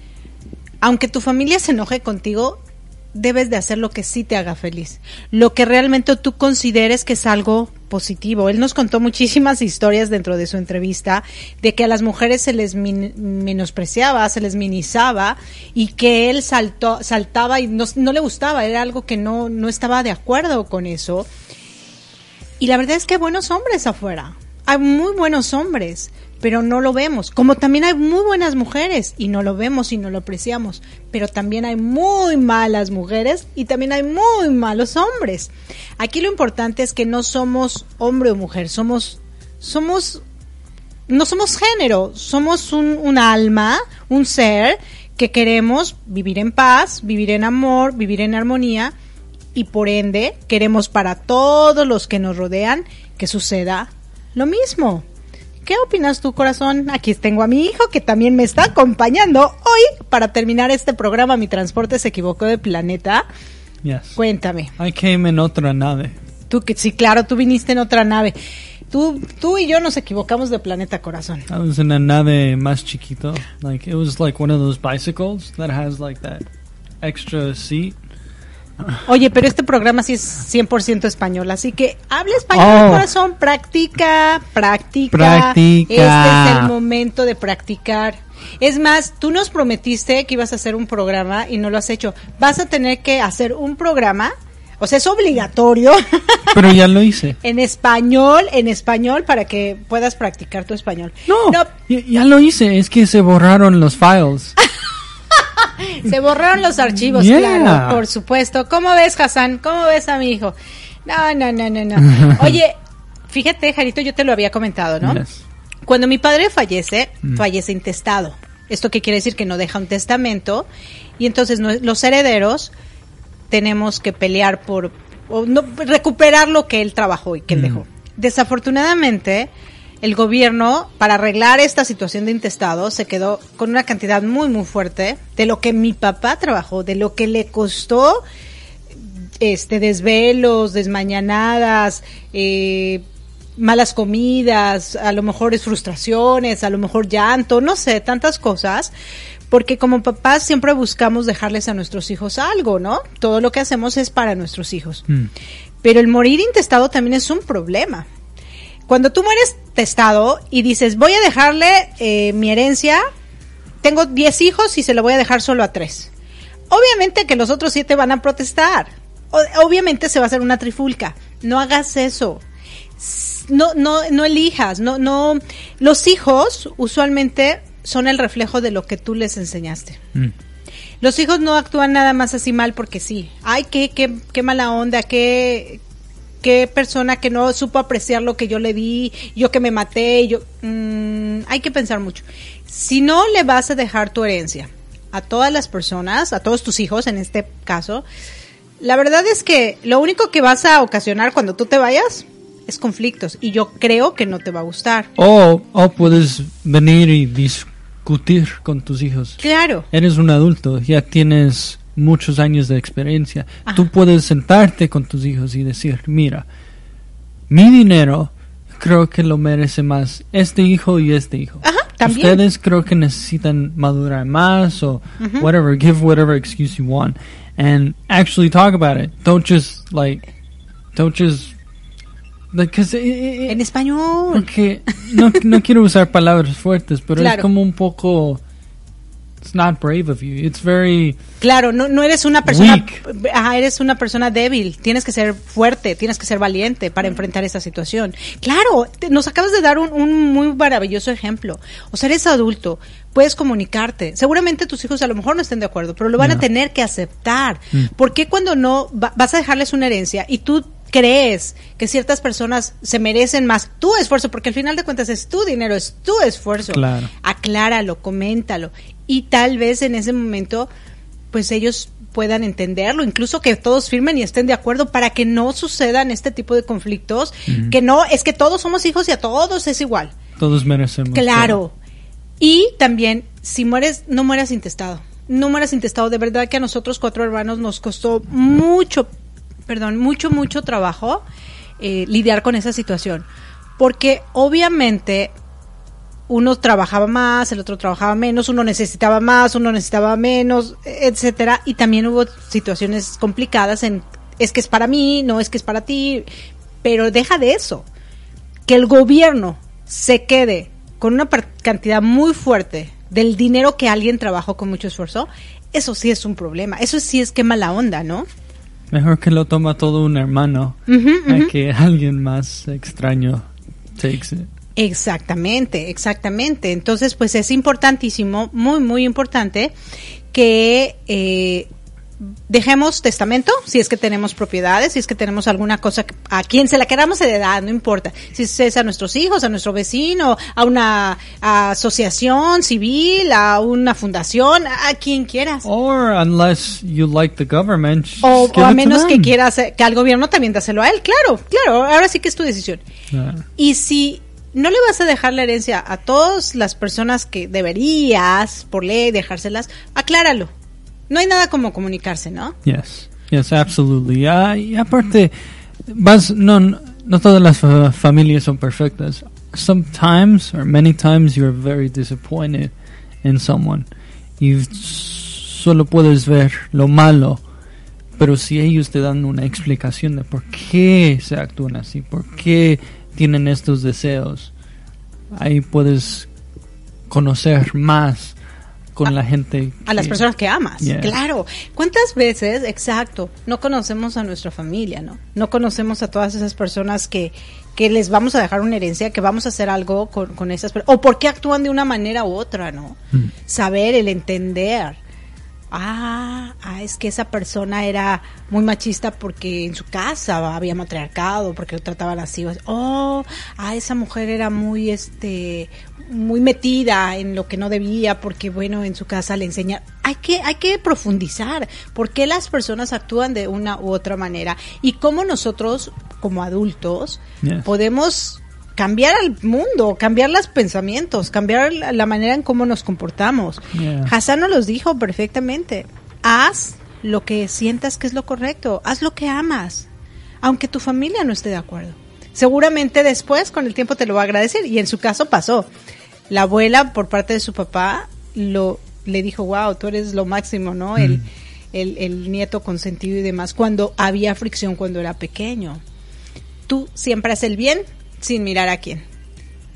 aunque tu familia se enoje contigo, debes de hacer lo que sí te haga feliz, lo que realmente tú consideres que es algo positivo. Él nos contó muchísimas historias dentro de su entrevista de que a las mujeres se les menospreciaba, se les minimizaba y que él saltó, saltaba y no, no, le gustaba, era algo que no, no estaba de acuerdo con eso. Y la verdad es que hay buenos hombres afuera, hay muy buenos hombres, pero no lo vemos. Como también hay muy buenas mujeres y no lo vemos y no lo apreciamos, pero también hay muy malas mujeres y también hay muy malos hombres. Aquí lo importante es que no somos hombre o mujer, somos somos no somos género, somos un, un alma, un ser que queremos vivir en paz, vivir en amor, vivir en armonía y por ende queremos para todos los que nos rodean que suceda lo mismo. ¿Qué opinas tú, corazón? Aquí tengo a mi hijo que también me está acompañando hoy para terminar este programa. Mi transporte se equivocó de planeta. Yes. Cuéntame. I came en otra nave. Tú que sí, claro, tú viniste en otra nave. Tú, tú y yo nos equivocamos de planeta, corazón. I was in a nave más chiquito. Like it was like one of those bicycles that has like that extra seat. Oye, pero este programa sí es 100% español, así que habla español, Oh. corazón, practica, practica. Practica. Este es el momento de practicar. Es más, tú nos prometiste que ibas a hacer un programa y no lo has hecho. Vas a tener que hacer un programa, o sea, es obligatorio, Pero ya lo hice. en español, en español, para que puedas practicar tu español. No, ya, ya lo hice. Es que se borraron los files. Se borraron los archivos, Yeah. claro, por supuesto. ¿Cómo ves, Hassan? ¿Cómo ves a mi hijo? No, no, no, no, no. Oye, fíjate, Jarito, yo te lo había comentado, ¿no? Yes. Cuando mi padre fallece, Mm. fallece intestado. ¿Esto qué quiere decir? Que no deja un testamento. Y entonces no- los herederos tenemos que pelear por o no, recuperar lo que él trabajó y que él Mm. dejó. Desafortunadamente, el gobierno, para arreglar esta situación de intestado, se quedó con una cantidad muy, muy fuerte de lo que mi papá trabajó, de lo que le costó este desvelos, desmañanadas, eh, malas comidas, a lo mejor es frustraciones, a lo mejor llanto, no sé, tantas cosas, porque como papás siempre buscamos dejarles a nuestros hijos algo, ¿no? Todo lo que hacemos es para nuestros hijos. Mm. Pero el morir intestado también es un problema. Cuando tú mueres testado y dices, voy a dejarle eh, mi herencia, tengo 10 hijos y se lo voy a dejar solo a 3. Obviamente que los otros 7 van a protestar. Obviamente se va a hacer una trifulca. No hagas eso. No, no, no elijas, no, no. Los hijos usualmente son el reflejo de lo que tú les enseñaste. Mm. Los hijos no actúan nada más así mal porque sí. Ay, qué, qué, qué mala onda, qué, qué persona que no supo apreciar lo que yo le di, yo que me maté, yo... mm, hay que pensar mucho. Si no le vas a dejar tu herencia a todas las personas, a todos tus hijos en este caso, la verdad es que lo único que vas a ocasionar cuando tú te vayas es conflictos y yo creo que no te va a gustar. O, o puedes venir y discutir con tus hijos. Claro. Eres un adulto, ya tienes muchos años de experiencia. Tú puedes sentarte con tus hijos y decir, mira, mi dinero creo que lo merece más este hijo y este hijo. Ajá, también. Ustedes creo que necesitan madurar más o Ujú. whatever, give whatever excuse you want and actually talk about it. Don't just like, don't just, because en español. Porque no, no quiero usar palabras fuertes, pero Claro. es como un poco, it's not brave of you. It's very, Claro, no, no eres una persona, Weak. ajá, eres una persona débil, tienes que ser fuerte, tienes que ser valiente para enfrentar esa situación. Claro, te- nos acabas de dar un, un muy maravilloso ejemplo. O sea, eres adulto, puedes comunicarte. Seguramente tus hijos a lo mejor no estén de acuerdo, pero lo van a tener que aceptar. Mm. ¿Por qué cuando no va- vas a dejarles una herencia y tú crees que ciertas personas se merecen más tu esfuerzo, porque al final de cuentas es tu dinero, es tu esfuerzo. Claro. Acláralo, coméntalo. Y tal vez en ese momento, pues ellos puedan entenderlo, incluso que todos firmen y estén de acuerdo para que no sucedan este tipo de conflictos, que no, es que todos somos hijos y a todos es igual. todos merecemos. Claro. Y también, si mueres, no mueras intestado. No mueras intestado. De verdad que a nosotros cuatro hermanos nos costó mucho, perdón, mucho, mucho trabajo eh, lidiar con esa situación. Porque obviamente uno trabajaba más, el otro trabajaba menos, uno necesitaba más, uno necesitaba menos, etcétera, y también hubo situaciones complicadas en es que es para mí, no es que es para ti, pero deja de eso. Que el gobierno se quede con una cantidad muy fuerte del dinero que alguien trabajó con mucho esfuerzo, eso sí es un problema. Eso sí es que mala onda, ¿no? Mejor que lo toma todo un hermano a que alguien más extraño takes it. Exactamente, exactamente. Entonces, pues es importantísimo, muy, muy importante que eh, dejemos testamento, si es que tenemos propiedades, si es que tenemos alguna cosa a quien se la queramos heredar, no importa. Si es a nuestros hijos, a nuestro vecino, a una asociación civil, a una fundación, a quien quieras. Or unless you like the government. O, a menos que quieras que al gobierno también dáselo a él, claro, claro, ahora sí que es tu decisión. Y si no le vas a dejar la herencia a todas las personas que deberías, por ley, dejárselas, acláralo no hay nada como comunicarse, ¿no? Yes, yes, absolutely. Uh, y aparte, vas, no, no todas las familias son perfectas. Sometimes, or many times, you're very disappointed in someone. Y solo puedes ver lo malo. Pero si ellos te dan una explicación de por qué se actúan así, por qué tienen estos deseos, ahí puedes conocer más con la gente. a las personas que amas, claro. ¿Cuántas veces, exacto, no conocemos a nuestra familia, no? No conocemos a todas esas personas que, que les vamos a dejar una herencia, que vamos a hacer algo con, con esas personas, o por qué actúan de una manera u otra, ¿no? Mm. Saber, el entender. Ah, ah, es que esa persona era muy machista porque en su casa había matriarcado, porque lo trataban así. Oh, ah, esa mujer era muy, este, muy metida en lo que no debía porque bueno en su casa le enseña hay que hay que profundizar por qué las personas actúan de una u otra manera y cómo nosotros como adultos podemos cambiar al mundo cambiar los pensamientos cambiar la manera en cómo nos comportamos Hassan nos los dijo perfectamente haz lo que sientas que es lo correcto haz lo que amas aunque tu familia no esté de acuerdo seguramente después con el tiempo te lo va a agradecer y en su caso pasó la abuela por parte de su papá lo le dijo, wow, tú eres lo máximo, ¿no? El, mm. el, el, nieto consentido y demás, cuando había fricción cuando era pequeño. Tú siempre haces el bien sin mirar a quién.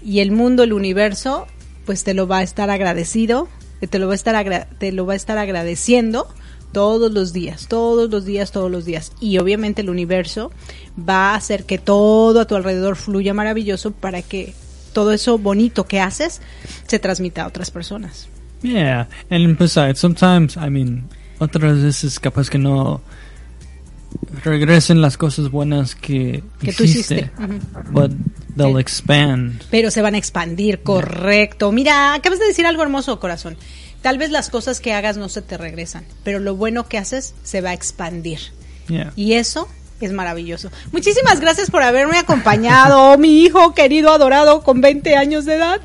Y el mundo, el universo, pues te lo va a estar agradecido, te lo va a estar, te lo va a estar agradeciendo todos los días, todos los días, todos los días. Y obviamente el universo va a hacer que todo a tu alrededor fluya maravilloso para que todo eso bonito que haces se transmite a otras personas. Yeah, and besides, sometimes, I mean, otras veces capaz que no regresen las cosas buenas que, que tú hiciste, but they'll expand. Pero se van a expandir, correcto. Mira, acabas de decir algo hermoso, corazón. Tal vez las cosas que hagas no se te regresan, pero lo bueno que haces se va a expandir. Yeah. Y eso es maravilloso. Muchísimas gracias por haberme acompañado, mi hijo querido, adorado, con 20 años de edad.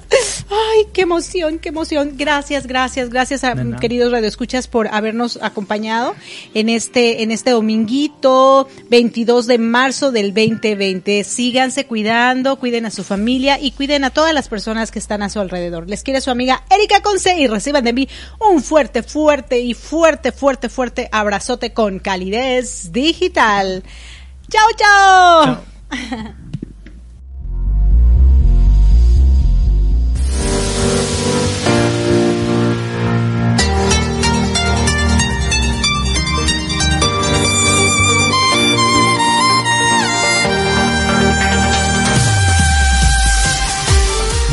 Ay, qué emoción, qué emoción. Gracias, gracias, gracias a queridos radioescuchas por habernos acompañado en este, en este dominguito 22 de marzo del 2020. Síganse cuidando, cuiden a su familia y cuiden a todas las personas que están a su alrededor. Les quiere su amiga Erika Conce y reciban de mí un fuerte, fuerte y fuerte, fuerte, fuerte abrazote con calidez digital. Chao. chao.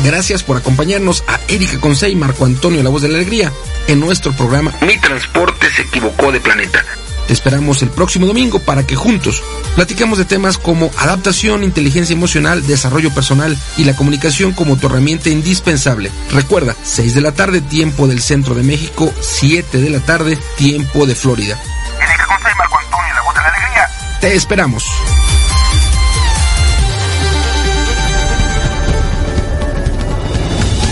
Gracias por acompañarnos a Erika Consey y Marco Antonio La Voz de la Alegría en nuestro programa Mi Transporte se equivocó de planeta. Te esperamos el próximo domingo para que juntos platiquemos de temas como adaptación, inteligencia emocional, desarrollo personal y la comunicación como tu herramienta indispensable. Recuerda, 6 de la tarde, tiempo del centro de México, 7 de la tarde, tiempo de Florida. Erika Consey, Marco Antonio La Voz de la Alegría. Te esperamos.